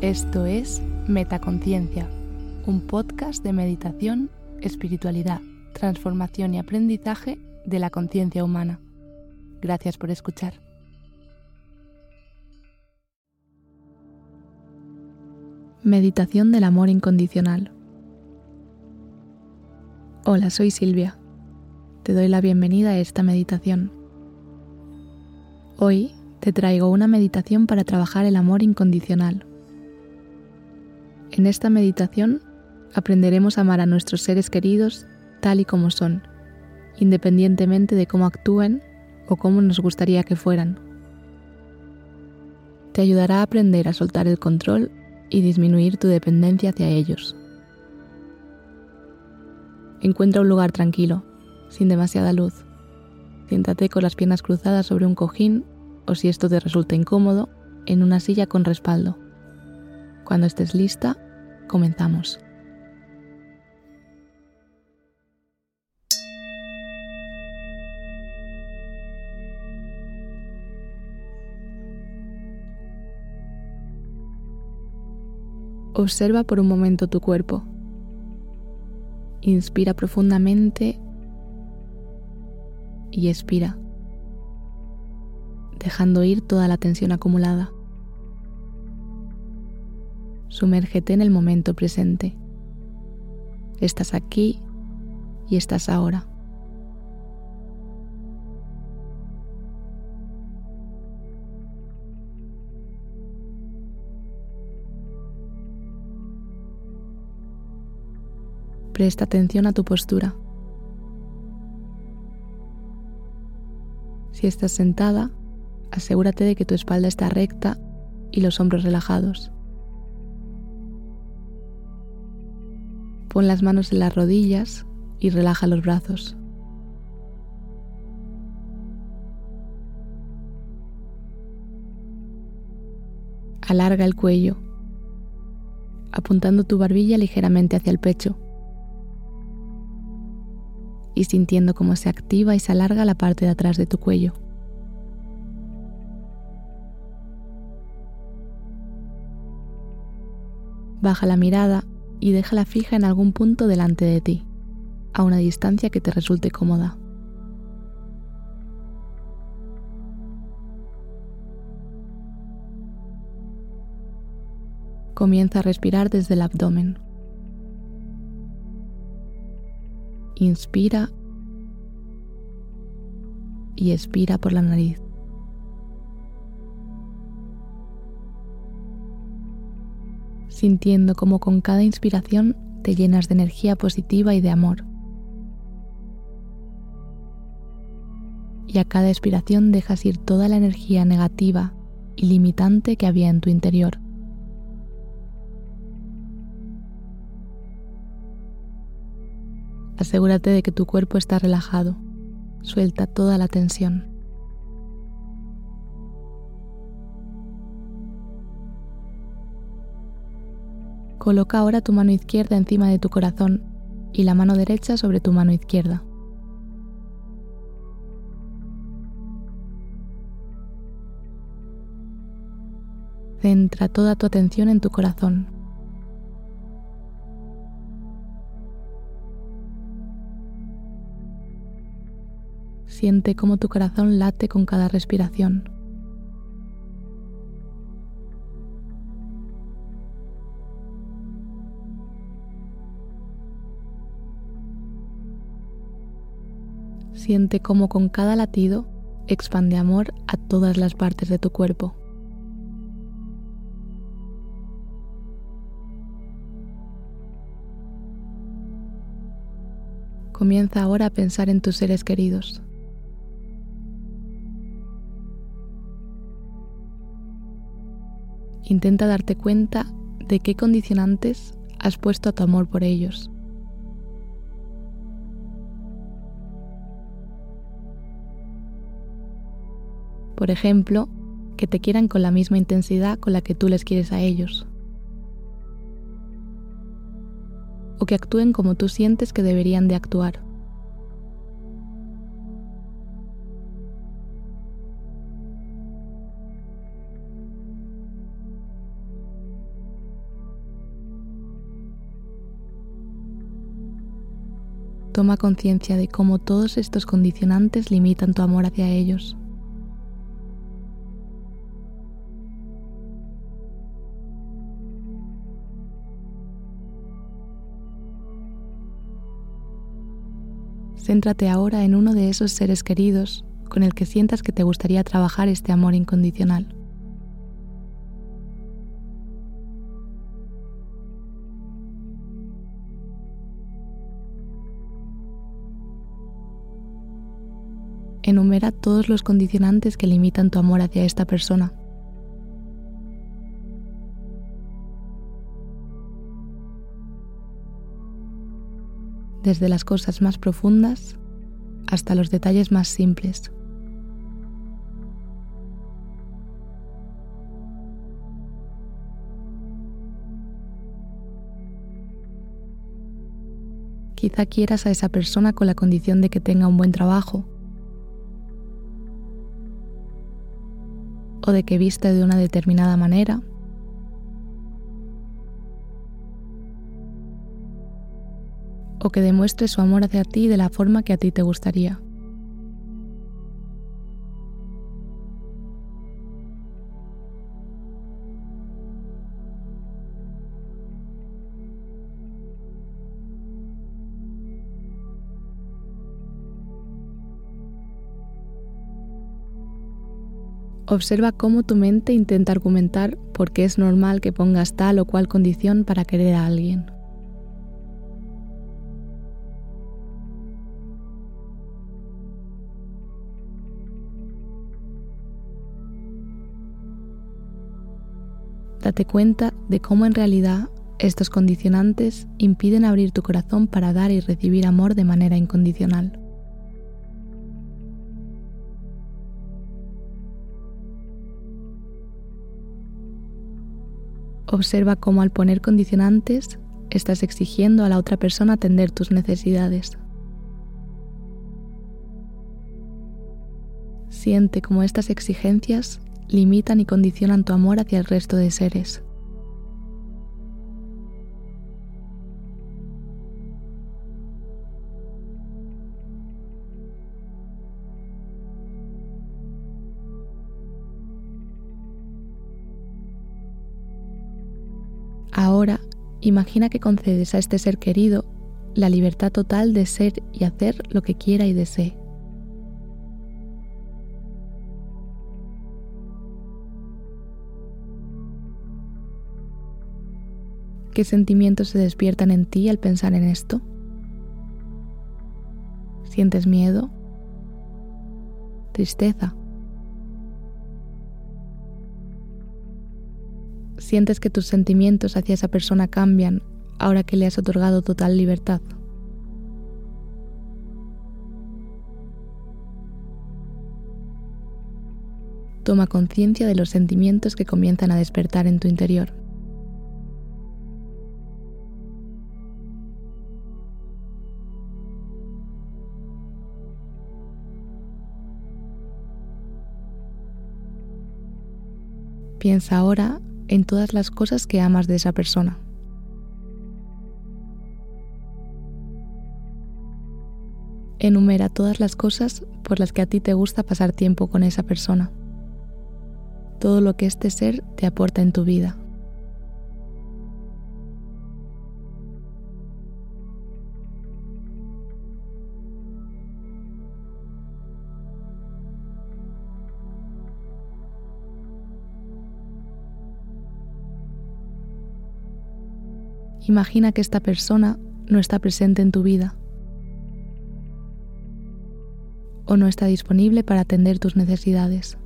Esto es Metaconciencia, un podcast de meditación, espiritualidad, transformación y aprendizaje de la conciencia humana. Gracias por escuchar. Meditación del amor incondicional. Hola, soy Silvia. Te doy la bienvenida a esta meditación. Hoy te traigo una meditación para trabajar el amor incondicional. En esta meditación aprenderemos a amar a nuestros seres queridos tal y como son, independientemente de cómo actúen o cómo nos gustaría que fueran. Te ayudará a aprender a soltar el control y disminuir tu dependencia hacia ellos. Encuentra un lugar tranquilo, sin demasiada luz. Siéntate con las piernas cruzadas sobre un cojín o si esto te resulta incómodo, en una silla con respaldo. Cuando estés lista, comenzamos. Observa por un momento tu cuerpo. Inspira profundamente y expira dejando ir toda la tensión acumulada. Sumérgete en el momento presente. Estás aquí y estás ahora. Presta atención a tu postura. Si estás sentada, asegúrate de que tu espalda está recta y los hombros relajados. Pon las manos en las rodillas y relaja los brazos. Alarga el cuello, apuntando tu barbilla ligeramente hacia el pecho y sintiendo cómo se activa y se alarga la parte de atrás de tu cuello. Baja la mirada y déjala fija en algún punto delante de ti, a una distancia que te resulte cómoda. Comienza a respirar desde el abdomen. Inspira y expira por la nariz. Sintiendo como con cada inspiración te llenas de energía positiva y de amor. Y a cada expiración dejas ir toda la energía negativa y limitante que había en tu interior. Asegúrate de que tu cuerpo está relajado. Suelta toda la tensión. Coloca ahora tu mano izquierda encima de tu corazón y la mano derecha sobre tu mano izquierda. Centra toda tu atención en tu corazón. Siente cómo tu corazón late con cada respiración. Siente cómo con cada latido expande amor a todas las partes de tu cuerpo. Comienza ahora a pensar en tus seres queridos. Intenta darte cuenta de qué condicionantes has puesto a tu amor por ellos. Por ejemplo, que te quieran con la misma intensidad con la que tú les quieres a ellos. O que actúen como tú sientes que deberían de actuar. Toma conciencia de cómo todos estos condicionantes limitan tu amor hacia ellos. Céntrate ahora en uno de esos seres queridos con el que sientas que te gustaría trabajar este amor incondicional. Enumera todos los condicionantes que limitan tu amor hacia esta persona. Desde las cosas más profundas hasta los detalles más simples. Quizá quieras a esa persona con la condición de que tenga un buen trabajo o de que viste de una determinada manera. O que demuestre su amor hacia ti de la forma que a ti te gustaría. Observa cómo tu mente intenta argumentar por qué es normal que pongas tal o cual condición para querer a alguien. Date cuenta de cómo en realidad estos condicionantes impiden abrir tu corazón para dar y recibir amor de manera incondicional. Observa cómo al poner condicionantes estás exigiendo a la otra persona atender tus necesidades. Siente cómo estas exigencias limitan y condicionan tu amor hacia el resto de seres. Ahora, imagina que concedes a este ser querido la libertad total de ser y hacer lo que quiera y desee. ¿Qué sentimientos se despiertan en ti al pensar en esto? ¿Sientes miedo? ¿Tristeza? sientes que tus sentimientos hacia esa persona cambian ahora que le has otorgado total libertad. Toma conciencia de los sentimientos que comienzan a despertar en tu interior. Piensa ahora en todas las cosas que amas de esa persona. Enumera todas las cosas por las que a ti te gusta pasar tiempo con esa persona. Todo lo que este ser te aporta en tu vida. Imagina que esta persona no está presente en tu vida o no está disponible para atender tus necesidades.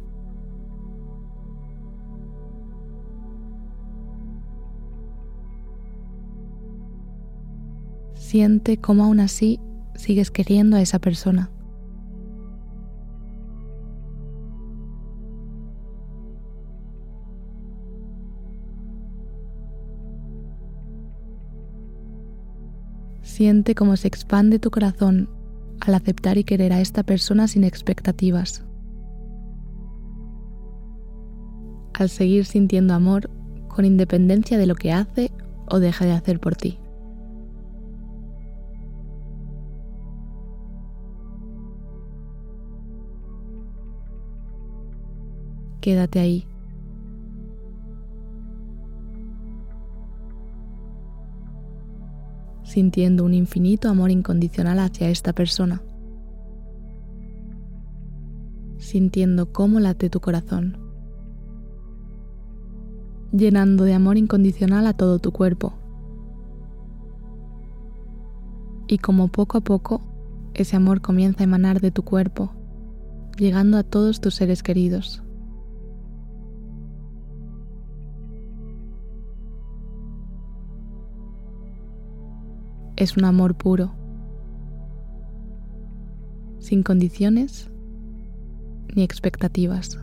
Siente cómo aún así sigues queriendo a esa persona. siente cómo se expande tu corazón al aceptar y querer a esta persona sin expectativas. Al seguir sintiendo amor con independencia de lo que hace o deja de hacer por ti. Quédate ahí sintiendo un infinito amor incondicional hacia esta persona, sintiendo cómo late tu corazón, llenando de amor incondicional a todo tu cuerpo. Y como poco a poco ese amor comienza a emanar de tu cuerpo, llegando a todos tus seres queridos. Es un amor puro, sin condiciones ni expectativas.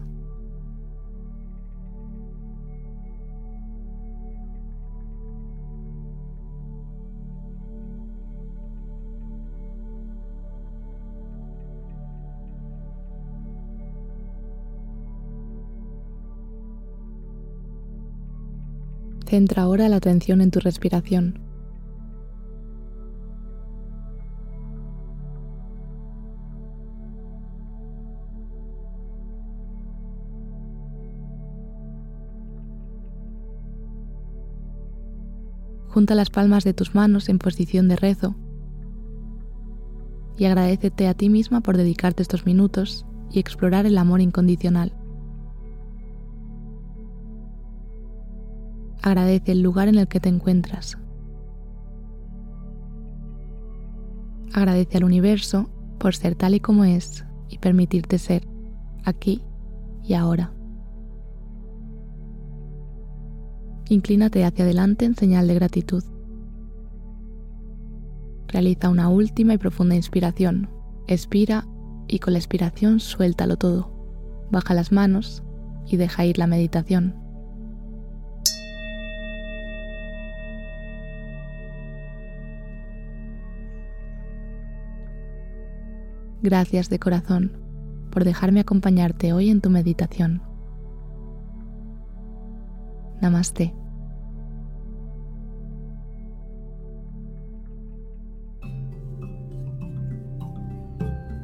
Centra ahora la atención en tu respiración. Junta las palmas de tus manos en posición de rezo y agradecete a ti misma por dedicarte estos minutos y explorar el amor incondicional. Agradece el lugar en el que te encuentras. Agradece al universo por ser tal y como es y permitirte ser aquí y ahora. Inclínate hacia adelante en señal de gratitud. Realiza una última y profunda inspiración. Expira y con la expiración suéltalo todo. Baja las manos y deja ir la meditación. Gracias de corazón por dejarme acompañarte hoy en tu meditación. Namaste.